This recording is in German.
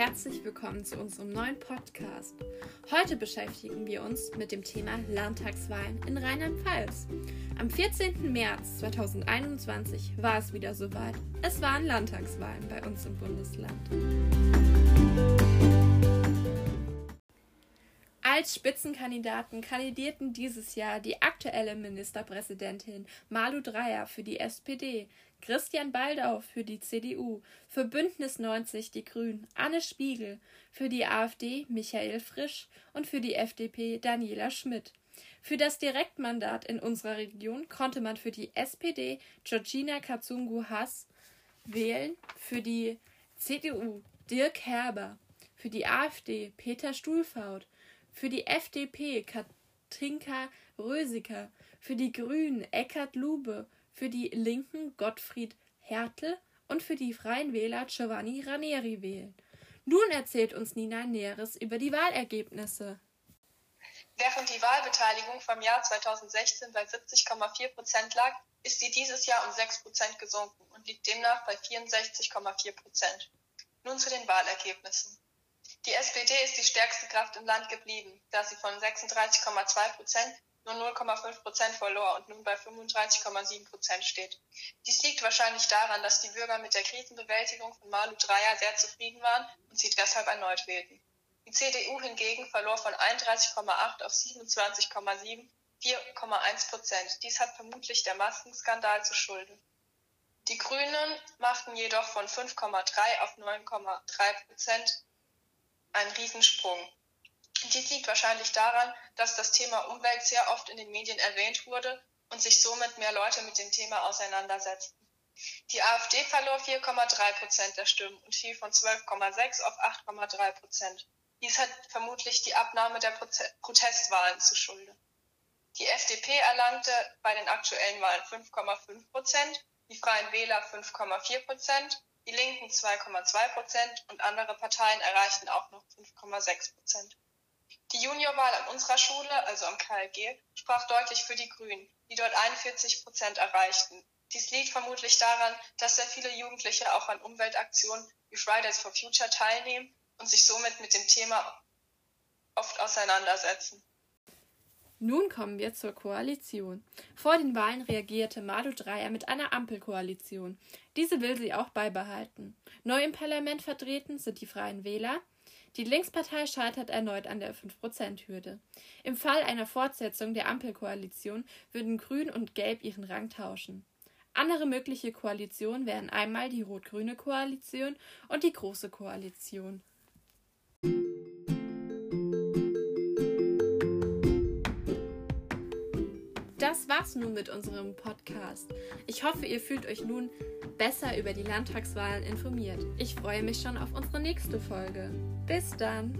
herzlich willkommen zu unserem neuen Podcast. Heute beschäftigen wir uns mit dem Thema Landtagswahlen in Rheinland-Pfalz. Am 14. März 2021 war es wieder soweit. Es waren Landtagswahlen bei uns im Bundesland. Als Spitzenkandidaten kandidierten dieses Jahr die aktuelle Ministerpräsidentin Malu Dreyer für die SPD, Christian Baldau für die CDU, für Bündnis 90 die Grünen Anne Spiegel, für die AfD Michael Frisch und für die FDP Daniela Schmidt. Für das Direktmandat in unserer Region konnte man für die SPD Georgina Katsungu Haas wählen, für die CDU Dirk Herber, für die AfD Peter Stuhlfaut, für die FDP Katinka Rösiker, für die Grünen Eckhard Lube, für die Linken Gottfried Hertel und für die Freien Wähler Giovanni Ranieri wählen. Nun erzählt uns Nina Näheres über die Wahlergebnisse. Während die Wahlbeteiligung vom Jahr 2016 bei 70,4 Prozent lag, ist sie dieses Jahr um 6 Prozent gesunken und liegt demnach bei 64,4 Prozent. Nun zu den Wahlergebnissen. Die SPD ist die stärkste Kraft im Land geblieben, da sie von 36,2 Prozent nur 0,5 Prozent verlor und nun bei 35,7 Prozent steht. Dies liegt wahrscheinlich daran, dass die Bürger mit der Krisenbewältigung von Malu Dreyer sehr zufrieden waren und sie deshalb erneut wählten. Die CDU hingegen verlor von 31,8 auf 27,7 4,1 Prozent. Dies hat vermutlich der Maskenskandal zu Schulden. Die Grünen machten jedoch von 5,3 auf 9,3 Prozent einen Riesensprung. Dies liegt wahrscheinlich daran, dass das Thema Umwelt sehr oft in den Medien erwähnt wurde und sich somit mehr Leute mit dem Thema auseinandersetzten. Die AfD verlor 4,3 Prozent der Stimmen und fiel von 12,6 auf 8,3 Prozent. Dies hat vermutlich die Abnahme der Protestwahlen zu Schulde. Die FDP erlangte bei den aktuellen Wahlen 5,5 Prozent, die Freien Wähler 5,4 Prozent, die Linken 2,2 Prozent und andere Parteien erreichten auch noch 5,6 Prozent. Die Juniorwahl an unserer Schule, also am KLG, sprach deutlich für die Grünen, die dort 41 Prozent erreichten. Dies liegt vermutlich daran, dass sehr viele Jugendliche auch an Umweltaktionen wie Fridays for Future teilnehmen und sich somit mit dem Thema oft auseinandersetzen. Nun kommen wir zur Koalition. Vor den Wahlen reagierte Malu Dreyer mit einer Ampelkoalition. Diese will sie auch beibehalten. Neu im Parlament vertreten sind die Freien Wähler, die Linkspartei scheitert erneut an der 5%-Hürde. Im Fall einer Fortsetzung der Ampelkoalition würden Grün und Gelb ihren Rang tauschen. Andere mögliche Koalitionen wären einmal die rot-grüne Koalition und die Große Koalition. Das war's nun mit unserem Podcast. Ich hoffe, ihr fühlt euch nun besser über die Landtagswahlen informiert. Ich freue mich schon auf unsere nächste Folge. Bis dann!